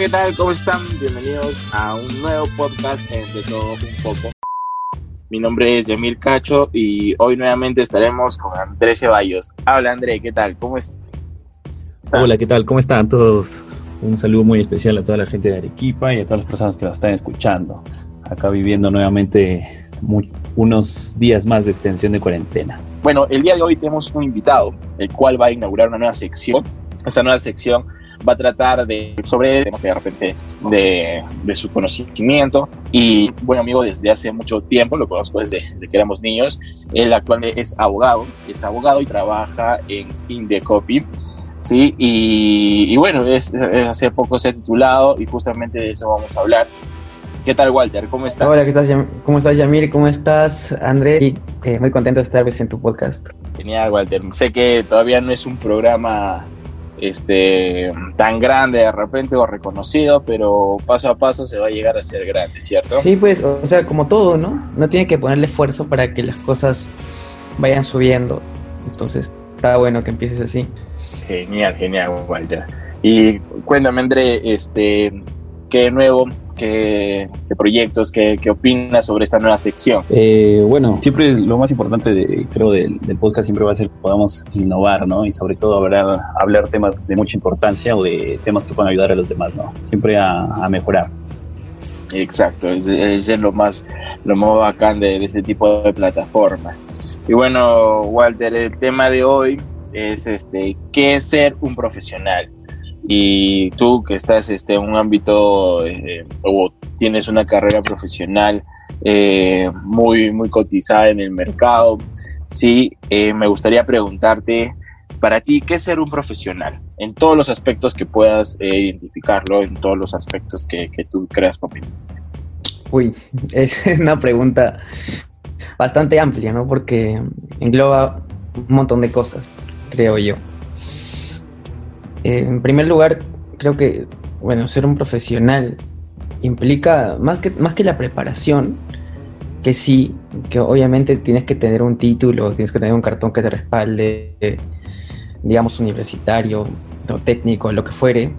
¿qué tal? ¿Cómo están? Bienvenidos a un nuevo podcast de todo un poco. Mi nombre es Yamil Cacho y hoy nuevamente estaremos con Andrés Ceballos. Habla André, ¿qué tal? ¿Cómo estás? Hola, ¿qué tal? ¿Cómo están todos? Un saludo muy especial a toda la gente de Arequipa y a todas las personas que nos están escuchando. Acá viviendo nuevamente unos días más de extensión de cuarentena. Bueno, el día de hoy tenemos un invitado, el cual va a inaugurar una nueva sección. Esta nueva sección va a tratar de sobre temas de repente de, de, su conocimiento y bueno amigo desde hace mucho tiempo lo conozco desde, que éramos niños él actualmente es abogado es abogado y trabaja en Indecopy sí y, y bueno es, hace poco se ha titulado y justamente de eso vamos a hablar ¿Qué tal, Walter? ¿Cómo estás? Hola, ¿qué tal? ¿Cómo estás, Yamir? ¿Cómo estás, André? Eh, muy contento de estar en tu podcast. Genial, Walter. Sé que todavía no es un programa este, tan grande de repente o reconocido, pero paso a paso se va a llegar a ser grande, ¿cierto? Sí, pues, o sea, como todo, ¿no? No tiene que ponerle esfuerzo para que las cosas vayan subiendo. Entonces, está bueno que empieces así. Genial, genial, Walter. Y cuéntame, André, este, ¿qué nuevo qué, proyectos, qué, qué, opinas sobre esta nueva sección. Eh, bueno, siempre lo más importante, de, creo, del, podcast siempre va a ser que podamos innovar, ¿no? Y sobre todo hablar, hablar temas de mucha importancia o de temas que puedan ayudar a los demás, ¿no? Siempre a, mejorar. Exacto, es, es, lo más lo más bacán de, de este tipo de plataformas. Y bueno, Walter, el tema de hoy es este, ¿qué es ser un profesional? Y tú que estás este, en un ámbito eh, o tienes una carrera profesional eh, muy, muy cotizada en el mercado, sí, eh, me gustaría preguntarte, para ti, ¿qué es ser un profesional? En todos los aspectos que puedas identificarlo, en todos los aspectos que, que tú creas conveniente. Uy, es una pregunta bastante amplia, ¿no? Porque engloba un montón de cosas, creo yo. Eh, en primer lugar, creo que, bueno, ser un profesional implica más que, más que la preparación, que sí, que obviamente tienes que tener un título, tienes que tener un cartón que te respalde, digamos, universitario o técnico, lo que fuere.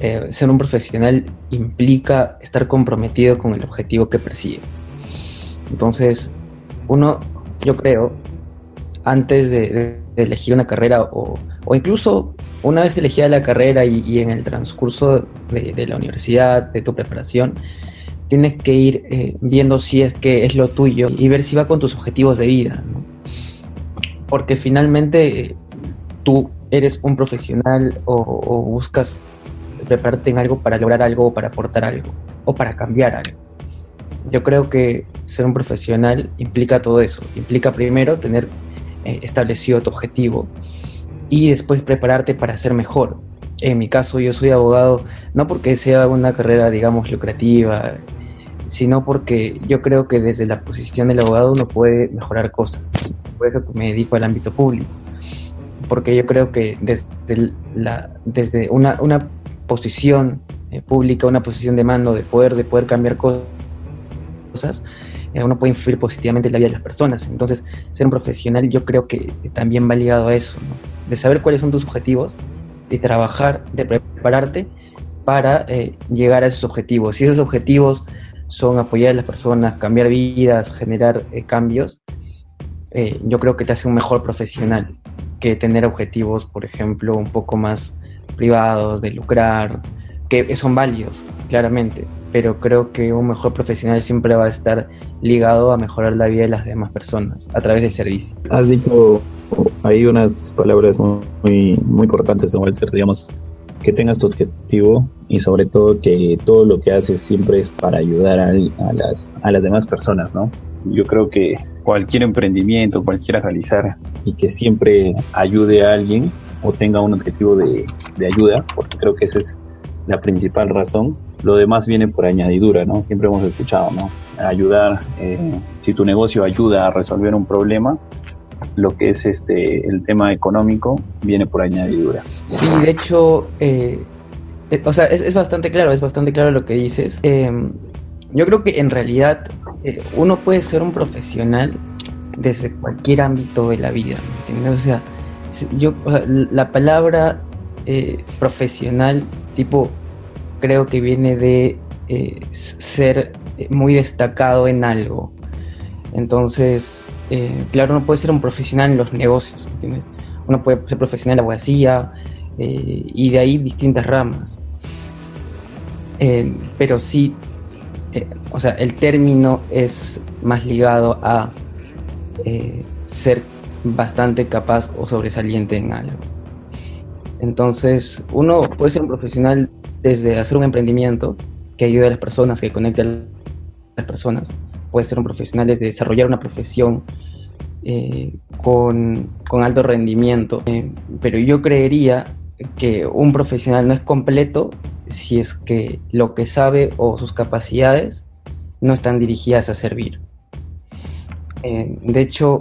Eh, ser un profesional implica estar comprometido con el objetivo que persigue. Entonces, uno, yo creo, antes de elegir una carrera o o incluso una vez elegida la carrera y, en el transcurso de, la universidad, de tu preparación, tienes que ir eh, viendo si es que es lo tuyo y ver si va con tus objetivos de vida. Porque finalmente eh, tú eres un profesional o, buscas prepararte en algo para lograr algo o para aportar algo o para cambiar algo. Yo creo que ser un profesional implica todo eso. Implica primero tener eh, establecido tu objetivo y después prepararte para ser mejor. En mi caso yo soy abogado no porque sea una carrera digamos lucrativa, sino porque yo creo que desde la posición del abogado uno puede mejorar cosas. Por eso me dedico al ámbito público. Porque yo creo que desde, la, desde una, una posición eh, pública, una posición de mando, de poder, de poder cambiar cosas, uno puede influir positivamente en la vida de las personas. Entonces, ser un profesional yo creo que también va ligado a eso, de saber cuáles son tus objetivos, de trabajar, de prepararte para eh, llegar a esos objetivos. Si esos objetivos son apoyar a las personas, cambiar vidas, generar eh, cambios, yo creo que te hace un mejor profesional que tener objetivos, por ejemplo, un poco más privados, de lucrar, que son válidos, claramente, pero creo que un mejor profesional siempre va a estar ligado a mejorar la vida de las demás personas a través del servicio. Has dicho ahí unas palabras muy, muy importantes, Walter, digamos, que tengas tu objetivo y sobre todo que todo lo que haces siempre es para ayudar a, las, a las demás personas, ¿no? Yo creo que cualquier emprendimiento, cualquiera realizar y que siempre ayude a alguien o tenga un objetivo de, de ayuda, porque creo que esa es la principal razón, lo demás viene por añadidura, ¿no? Siempre hemos escuchado, ¿no? Ayudar, eh, si tu negocio ayuda a resolver un problema, lo que es este el tema económico viene por añadidura. Sí, de hecho, eh, eh, o sea, es, bastante claro, es bastante claro lo que dices. Em, yo creo que en realidad uno puede ser un profesional desde cualquier ámbito de la vida, ¿entiendes? O sea, yo, la palabra profesional tipo creo que viene de eh, ser muy destacado en algo. Entonces, eh, claro, uno puede ser un profesional en los negocios, ¿entiendes? Uno puede ser profesional en la abogacía eh, y de ahí distintas ramas. pero sí, o sea, el término es más ligado a ser bastante capaz o sobresaliente en algo. Entonces, uno puede ser un profesional desde hacer un emprendimiento que ayude a las personas, que conecte a las personas. Puede ser un profesional desde desarrollar una profesión eh, con, alto rendimiento. Eh, pero yo creería que un profesional no es completo si es que lo que sabe o sus capacidades no están dirigidas a servir. Eh, de hecho,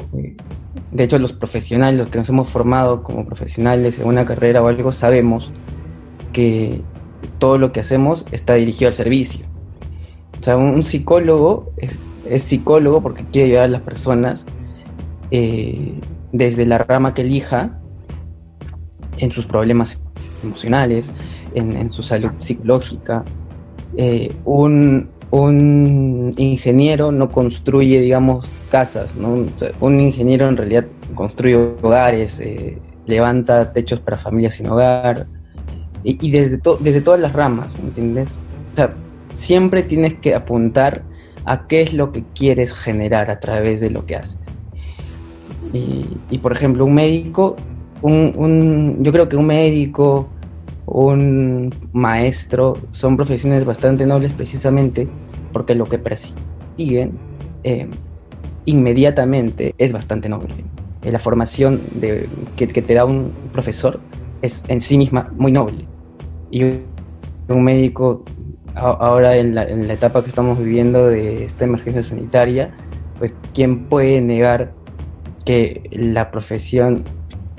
de hecho, los profesionales, los que nos hemos formado como profesionales en una carrera o algo, sabemos que todo lo que hacemos está dirigido al servicio. O sea, un, psicólogo es, psicólogo porque quiere ayudar a las personas eh, desde la rama que elija en sus problemas emocionales, en, su salud psicológica. Eh, un, ingeniero no construye, digamos, casas, ¿no? un ingeniero en realidad construye hogares, eh, levanta techos para familias sin hogar, y, desde, desde todas las ramas, ¿me entiendes? O sea, siempre tienes que apuntar a qué es lo que quieres generar a través de lo que haces. Y, por ejemplo, un médico, un, yo creo que un médico, un maestro, son profesiones bastante nobles precisamente porque lo que persiguen eh, inmediatamente es bastante noble. La formación de, que, que te da un profesor es en sí misma muy noble. Y un médico, ahora en la, en la, etapa que estamos viviendo de esta emergencia sanitaria, pues ¿quién puede negar que la profesión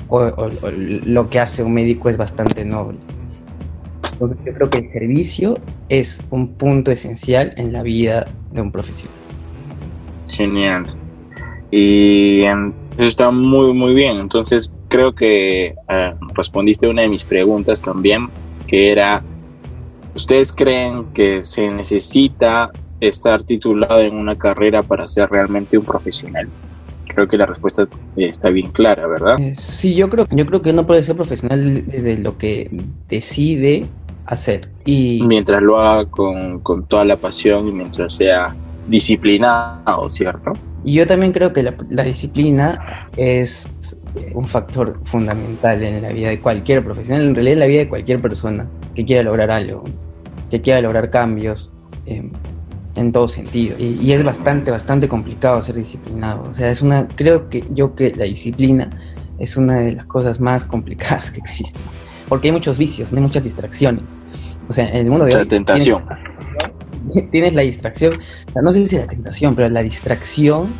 o, lo que hace un médico es bastante noble? Entonces yo creo que el servicio es un punto esencial en la vida de un profesional. Genial. Y eso está muy, muy bien. Entonces creo que eh, respondiste una de mis preguntas también, que era, ¿ustedes creen que se necesita estar titulado en una carrera para ser realmente un profesional? Creo que la respuesta está bien clara, ¿verdad? Eh, sí, yo creo, yo creo que uno puede ser profesional desde lo que decide hacer. Y... Mientras lo haga con, con toda la pasión y mientras sea disciplinado, ¿cierto? Y yo también creo que la, disciplina es un factor fundamental en la vida de cualquier profesional, en realidad en la vida de cualquier persona que quiera lograr algo, que quiera lograr cambios em, en todo sentido. Y, es bastante, bastante complicado ser disciplinado. O sea, es una, creo que yo que la disciplina es una de las cosas más complicadas que existen. Porque hay muchos vicios, hay muchas distracciones. O sea, en el mundo de la tentación tienes la distracción, no sé si la tentación, pero la distracción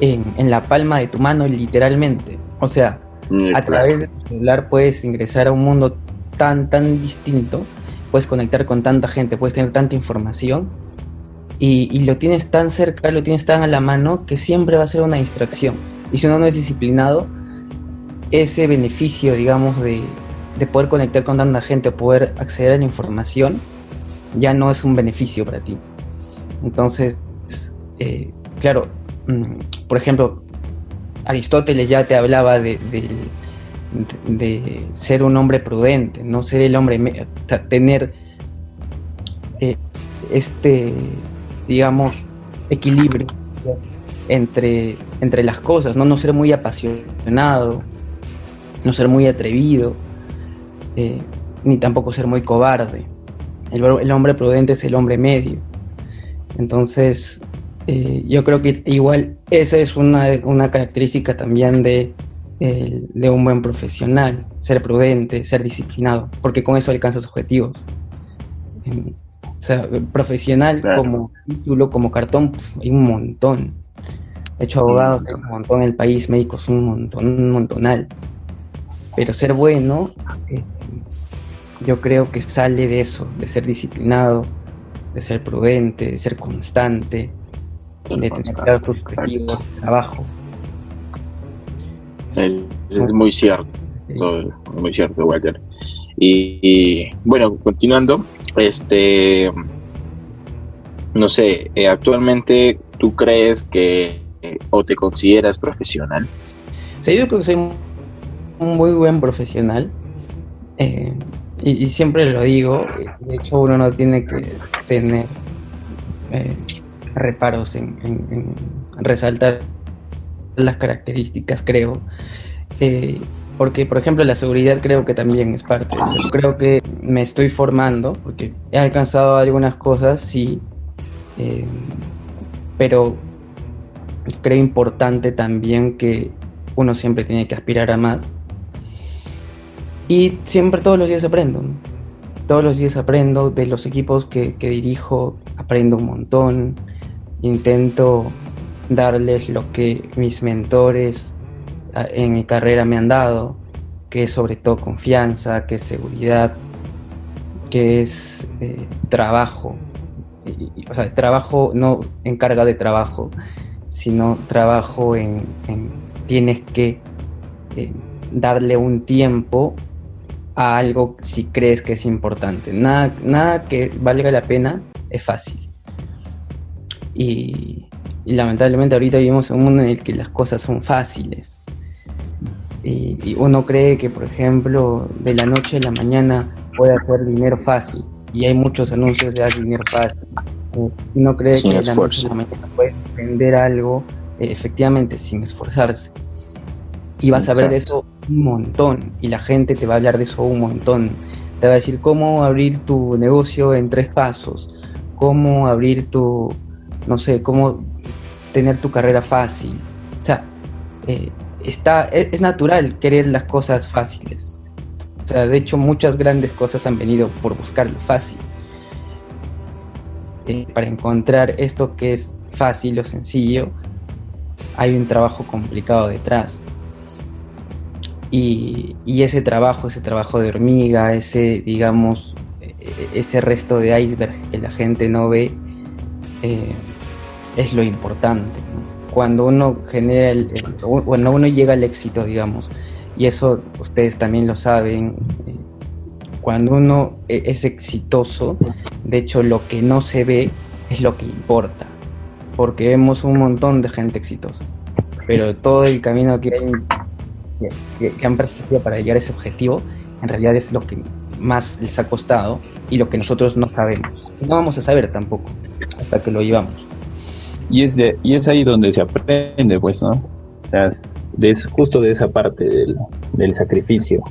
en, la palma de tu mano literalmente. O sea, mm, a través de tu celular puedes ingresar a un mundo tan, tan distinto, puedes conectar con tanta gente, puedes tener tanta información y, lo tienes tan cerca, lo tienes tan a la mano que siempre va a ser una distracción. Y si uno no es disciplinado, ese beneficio, digamos, de, de poder conectar con tanta gente, poder acceder a la información, ya no es un beneficio para ti. Entonces, eh, claro, mm, por ejemplo, Aristóteles ya te hablaba de, de, ser un hombre prudente, no ser el hombre, tener eh, este, digamos, equilibrio entre, entre las cosas, ¿no? no ser muy apasionado, no ser muy atrevido, eh, ni tampoco ser muy cobarde. El, hombre prudente es el hombre medio. Entonces, eh, yo creo que igual esa es una, una característica también de, de, un buen profesional, ser prudente, ser disciplinado, porque con eso alcanzas objetivos. o sea, profesional como título, como cartón, hay un montón. De hecho, abogados hay un montón en el país, médicos un montón, un montonal. Pero ser bueno eh, yo creo que sale de eso, de ser disciplinado, de ser prudente, de ser constante, de tener claros tus objetivos de trabajo. Es, muy cierto, muy cierto, Walter. Y, bueno, continuando, este, no sé, eh, actualmente tú crees que o te consideras profesional? Sí, yo creo que soy un muy buen profesional. Eh, y, siempre lo digo, de hecho uno no tiene que tener eh, reparos en, resaltar las características, creo. Eh, porque, por ejemplo, la seguridad creo que también es parte de eso. Creo que me estoy formando, porque he alcanzado algunas cosas, sí, pero creo importante también que uno siempre tiene que aspirar a más. Y siempre todos los días aprendo. Todos los días aprendo de los equipos que, dirijo, aprendo un montón. Intento darles lo que mis mentores ah, en mi carrera me han dado, que es sobre todo confianza, que es seguridad, que es eh, trabajo. o sea, trabajo no en carga de trabajo, sino trabajo en, tienes que eh, darle un tiempo a algo si crees que es importante. Nada, nada que valga la pena es fácil. Y, lamentablemente ahorita vivimos en un mundo en el que las cosas son fáciles. Y, uno cree que, por ejemplo, de la noche a la mañana puede hacer dinero fácil. Y hay muchos anuncios de hacer dinero fácil no cree que la noche puede vender algo eh, efectivamente sin esforzarse. Y vas a ver de eso un montón y la gente te va a hablar de eso un montón. Te va a decir cómo abrir tu negocio en tres pasos, cómo abrir tu, no sé, cómo tener tu carrera fácil. O sea, eh, está, es, es natural querer las cosas fáciles. O sea, de hecho muchas grandes cosas han venido por buscar lo fácil. Eh, para encontrar esto que es fácil o sencillo, hay un trabajo complicado detrás. Y, ese trabajo, ese trabajo de hormiga, ese, digamos, e, ese resto de iceberg que la gente no ve, eh, es lo importante. Cuando uno genera, el, cuando uno llega al éxito, digamos, y eso ustedes también lo saben, eh, cuando uno e, es exitoso, de hecho lo que no se ve es lo que importa, porque vemos un montón de gente exitosa, pero todo el camino que, han perseguido para llegar a ese objetivo, en realidad es lo que más les ha costado y lo que nosotros no sabemos. No vamos a saber tampoco hasta que lo llevamos. Y es, y es ahí donde se aprende, pues, ¿no? O sea, es justo de esa parte del, del sacrificio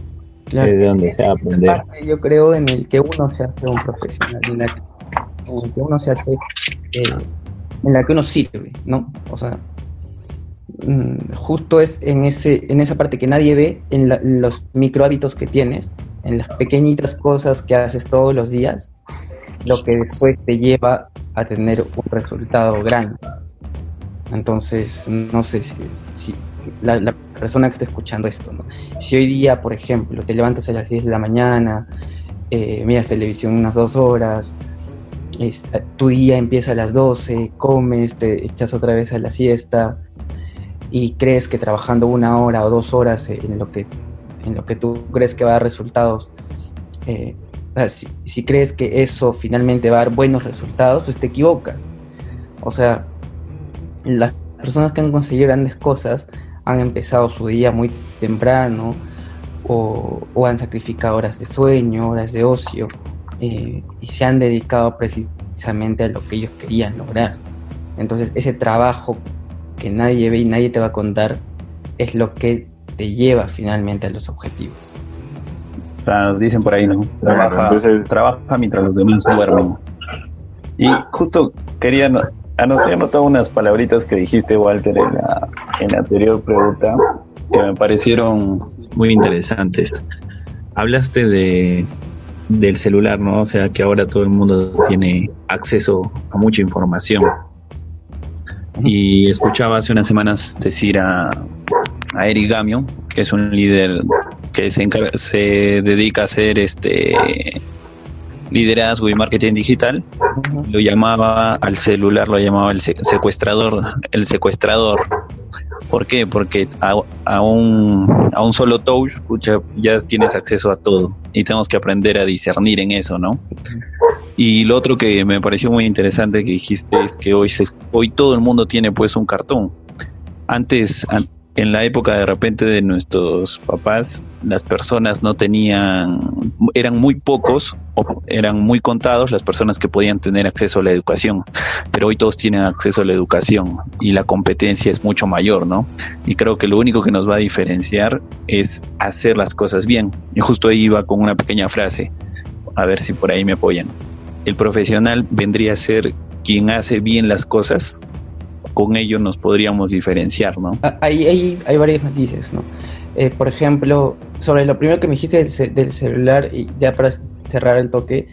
de donde se aprender. yo creo en el que uno se hace un profesional, en, la, el que uno se hace, eh, en la que uno sirve, ¿no? O sea, justo es en, ese, en esa parte que nadie ve, en, los micro hábitos que tienes, en las pequeñitas cosas que haces todos los días, lo que después te lleva a tener un resultado grande. Entonces, no sé si, si la, persona que está escuchando esto, ¿no? Si hoy día, por ejemplo, te levantas a las 10 de la mañana, eh, miras televisión unas dos horas, tu día empieza a las 12, comes, te echas otra vez a la siesta y crees que trabajando una hora o dos horas en lo que, en lo que tú crees que va a dar resultados, eh, si, si, crees que eso finalmente va a dar buenos resultados, pues te equivocas. O sea, las personas que han conseguido grandes cosas han empezado su día muy temprano o, han sacrificado horas de sueño, horas de ocio eh, y se han dedicado precisamente a lo que ellos querían lograr. Entonces ese trabajo que nadie ve y nadie te va a contar es lo que te lleva finalmente a los objetivos. dicen por ahí, ¿no? Trabaja, Entonces, trabaja mientras los demás duermen. Y justo quería Anoté, anotado unas palabritas que dijiste, Walter, en la, en la anterior pregunta que me parecieron muy interesantes. Hablaste de, del celular, ¿no? O sea, que ahora todo el mundo tiene acceso a mucha información. Y escuchaba hace unas semanas decir a, a Eric Gamio, que es un líder que se, se dedica a hacer este liderazgo y marketing digital, lo llamaba al celular, lo llamaba el secuestrador, el secuestrador. ¿Por qué? Porque a, un, a un solo touch ya tienes acceso a todo y tenemos que aprender a discernir en eso, ¿no? Y lo otro que me pareció muy interesante que dijiste es que hoy, se, hoy todo el mundo tiene pues un cartón. Antes, en la época de repente de nuestros papás, las personas no tenían, eran muy pocos o eran muy contados las personas que podían tener acceso a la educación, pero hoy todos tienen acceso a la educación y la competencia es mucho mayor, ¿no? Y creo que lo único que nos va a diferenciar es hacer las cosas bien. Y justo ahí iba con una pequeña frase, a ver si por ahí me apoyan. El profesional vendría a ser quien hace bien las cosas con ello nos podríamos diferenciar, ¿no? Ah, hay, hay, hay varias noticias, ¿no? Eh, por ejemplo, sobre lo primero que me dijiste del, celular, y ya para cerrar el toque,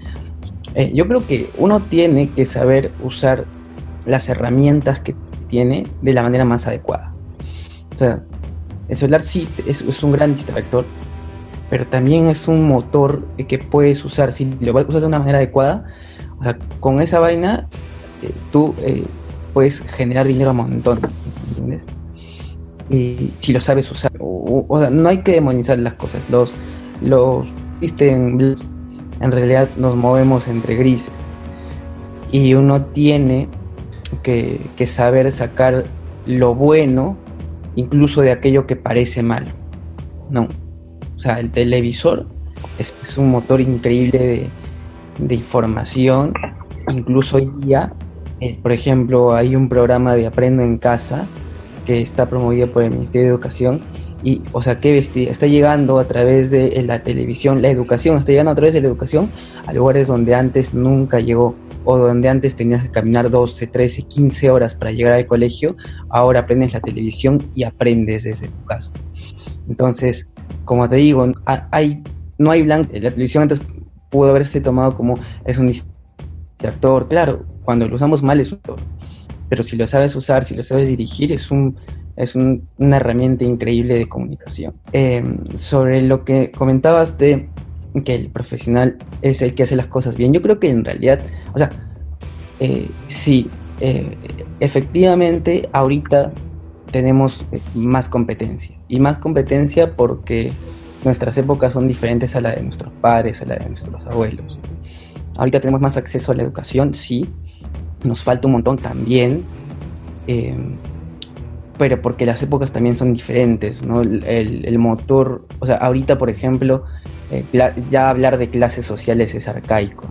eh, yo creo que uno tiene que saber usar las herramientas que tiene de la manera más adecuada. O sea, el celular sí es, es un gran distractor, pero también es un motor que puedes usar, si lo usas de una manera adecuada, o sea, con esa vaina, eh, tú puedes generar dinero a montón, ¿entiendes? Y si lo sabes usar, o, no hay que demonizar las cosas, los, los en, en realidad nos movemos entre grises y uno tiene que, saber sacar lo bueno incluso de aquello que parece malo, ¿no? Sea, el televisor es, un motor increíble de, de información, incluso hoy día eh, por ejemplo, hay un programa de Aprendo en Casa que está promovido por el Ministerio de Educación y, o sea, bestia, está llegando a través de la televisión, la educación, está llegando a través de la educación a lugares donde antes nunca llegó o donde antes tenías que caminar 12, 13, 15 horas para llegar al colegio, ahora aprendes la televisión y aprendes desde tu casa. Entonces, como te digo, hay, no hay blanco, la televisión antes pudo haberse tomado como es un distractor, claro, cuando lo usamos mal es un pero si lo sabes usar, si lo sabes dirigir, es un es una herramienta increíble de comunicación. Em, sobre lo que comentabas de que el profesional es el que hace las cosas bien, yo creo que en realidad, o sea, eh, sí, eh, efectivamente ahorita tenemos más competencia y más competencia porque nuestras épocas son diferentes a la de nuestros padres, a la de nuestros abuelos. Ahorita tenemos más acceso a la educación, sí, nos falta un montón también, eh, pero porque las épocas también son diferentes, ¿no? El, motor, o sea, ahorita, por ejemplo, eh, ya hablar de clases sociales es arcaico.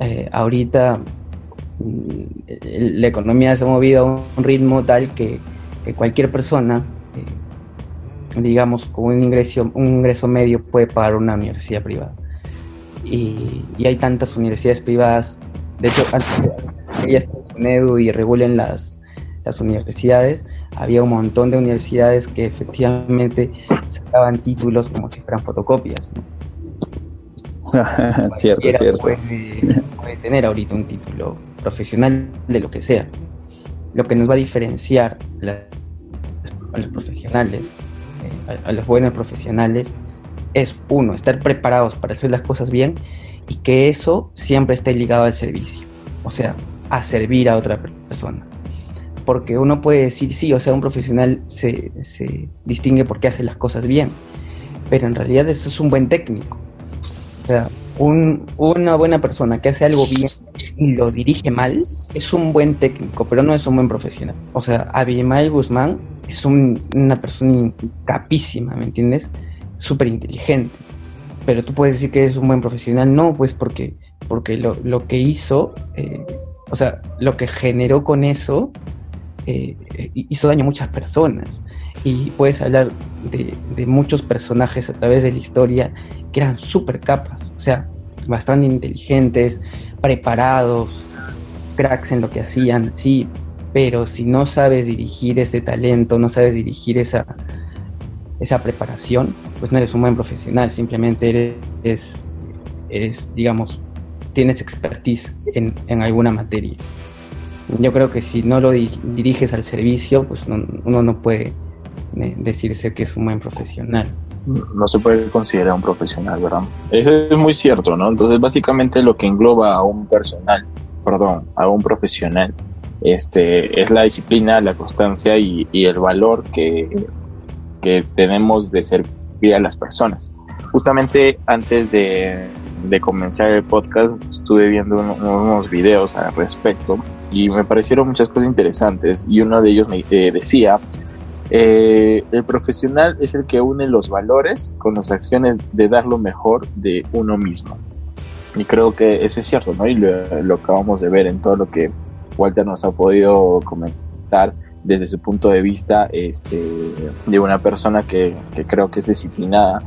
Eh, ahorita mm, la economía se ha movido a un ritmo tal que, cualquier persona, digamos, con un ingreso, un ingreso medio puede pagar una universidad privada. Y, y hay tantas universidades privadas, de hecho, antes, ella en Edu y regulen las, las universidades, había un montón de universidades que efectivamente sacaban títulos como si fueran fotocopias. cierto, cierto. Puede, tener ahorita un título profesional de lo que sea. Lo que nos va a diferenciar a los profesionales, eh, a los buenos profesionales, es uno, estar preparados para hacer las cosas bien y que eso siempre esté ligado al servicio. O sea, a servir a otra persona. Porque uno puede decir, sí, o sea, un profesional se, se distingue porque hace las cosas bien, pero en realidad eso es un buen técnico. O sea, una buena persona que hace algo bien y lo dirige mal es un buen técnico, pero no es un buen profesional. O sea, Abimael Guzmán es una persona capísima, ¿me entiendes? Súper inteligente. Pero tú puedes decir que es un buen profesional, no, pues porque, porque lo, lo que hizo eh, o sea, lo que generó con eso eh, hizo daño a muchas personas. Y puedes hablar de, muchos personajes a través de la historia que eran súper capas, o sea, bastante inteligentes, preparados, cracks en lo que hacían, sí, pero si no sabes dirigir ese talento, no sabes dirigir esa, esa preparación, pues no eres un buen profesional, simplemente eres, digamos, tienes expertise en, en alguna materia. Yo creo que si no lo diriges al servicio, pues uno no puede decirse que es un buen profesional. No se puede considerar un profesional, ¿verdad? Eso es muy cierto, ¿no? Entonces, básicamente lo que engloba a un personal, perdón, a un profesional, este, es la disciplina, la constancia y, y el valor que, que tenemos de servir a las personas. Justamente antes de de comenzar el podcast estuve viendo unos videos al respecto y me parecieron muchas cosas interesantes y uno de ellos me eh, decía eh, el profesional es el que une los valores con las acciones de dar lo mejor de uno mismo. Y creo que eso es cierto, ¿no? Y lo, acabamos de ver en todo lo que Walter nos ha podido comentar desde su punto de vista este, de una persona que, creo que es disciplinada,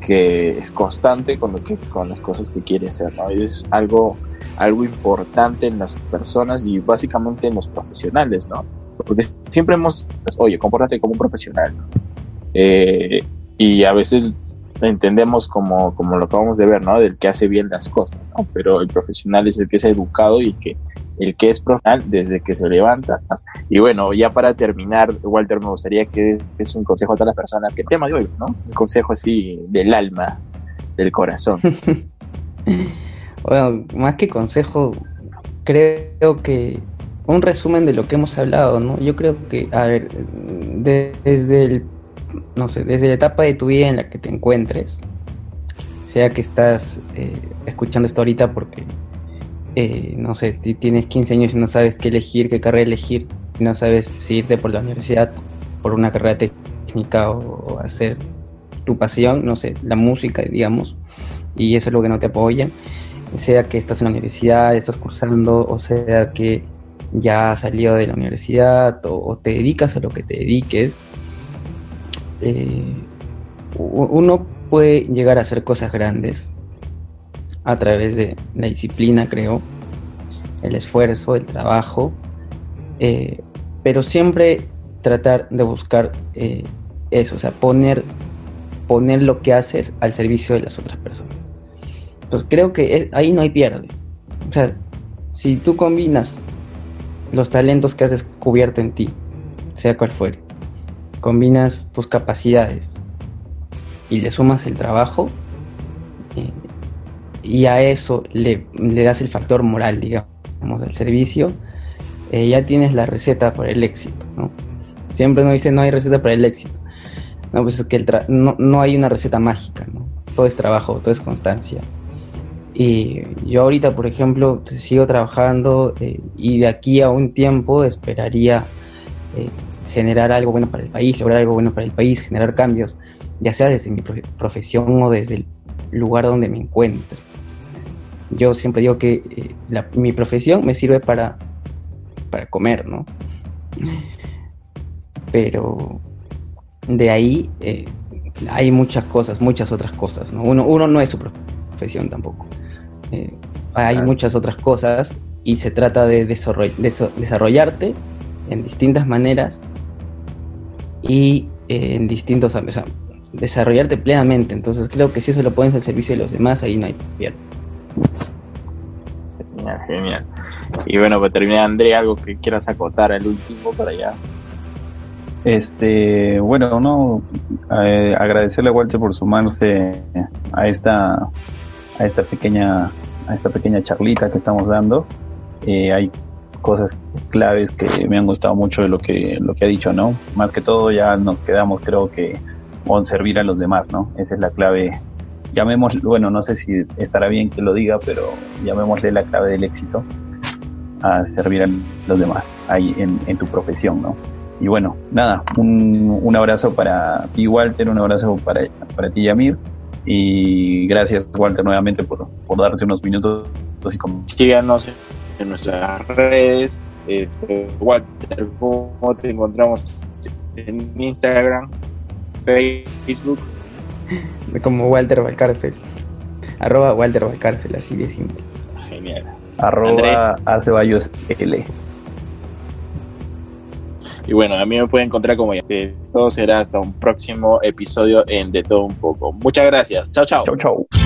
que es constante con, lo que, con las cosas que quiere hacer, ¿no? Y es algo, algo importante en las personas y básicamente en los profesionales, ¿no? Porque siempre hemos, pues, oye, compórtate como un profesional. Eh, y a veces entendemos como, como lo acabamos de ver, ¿no? Del que hace bien las cosas, ¿no? Pero el profesional es el que es educado y que, el que es profesional desde que se levanta. Y bueno, ya para terminar, Walter, me gustaría que es un consejo a todas las personas, que el tema de hoy, ¿no? Un consejo así del alma, del corazón. bueno, más que consejo, creo que un resumen de lo que hemos hablado, ¿no? Yo creo que, a ver, desde el, no sé, desde la etapa de tu vida en la que te encuentres, sea que estás eh, escuchando esto ahorita porque, eh, no sé, tienes 15 años y no sabes qué elegir, qué carrera elegir, y no sabes si irte por la universidad, por una carrera técnica o, hacer tu pasión, no sé, la música, digamos, y eso es lo que no te apoya, sea que estás en la universidad, estás cursando, o sea que ya salido de la universidad o, te dedicas a lo que te dediques, eh, uno puede llegar a hacer cosas grandes a través de la disciplina, creo, el esfuerzo, el trabajo, eh, pero siempre tratar de buscar eh, eso, o sea, poner, poner lo que haces al servicio de las otras personas. Entonces creo que ahí no hay pierde. O sea, si tú combinas los talentos que has descubierto en ti, sea cual fuere. Combinas tus capacidades y le sumas el trabajo eh, y a eso le, das el factor moral, digamos, del servicio, eh, ya tienes la receta para el éxito, ¿no? Siempre nos dicen no hay receta para el éxito. No, pues es que no, no, hay una receta mágica, ¿no? Todo es trabajo, todo es constancia. Y yo ahorita, por ejemplo, sigo trabajando eh, y de aquí a un tiempo esperaría eh, generar algo bueno para el país, lograr algo bueno para el país, generar cambios, ya sea desde mi profesión o desde el lugar donde me encuentre. Yo siempre digo que eh, mi profesión me sirve para, para comer, ¿no? Pero de ahí hay muchas cosas, muchas otras cosas, ¿no? Uno, uno no es su profesión tampoco. Eh, hay muchas otras cosas y se trata de, desarrollarte en distintas maneras y eh, en distintos o desarrollarte plenamente. Entonces creo que si eso lo pones al servicio de los demás, ahí no hay pierde. Genial, genial. Y bueno, para terminar, André, algo que quieras acotar al último para allá. Este, bueno, no, eh, agradecerle a Walter por sumarse a esta a esta pequeña, a esta pequeña charlita que estamos dando. Eh, hay cosas claves que me han gustado mucho de lo que, lo que ha dicho, ¿no? Más que todo ya nos quedamos, creo que, con servir a los demás, ¿no? Esa es la clave. Llamémosle, bueno, no sé si estará bien que lo diga, pero llamémosle la clave del éxito a servir a los demás ahí en, en tu profesión, ¿no? Y bueno, nada, un, un abrazo para ti, Walter, un abrazo para, para ti, Yamir. Y gracias, Walter, nuevamente por, por darte unos minutos. Y Síganos en nuestras redes. Este, Walter, ¿cómo te encontramos en Instagram, Facebook? Como Walter Valcárcel. Arroba Walter Valcárcel, así de simple. Genial. Arroba Aceballos L. Y bueno, a mí me pueden encontrar como ya. Todo será hasta un próximo episodio en De Todo Un Poco. Muchas gracias. Chao, chao. Chao, chao.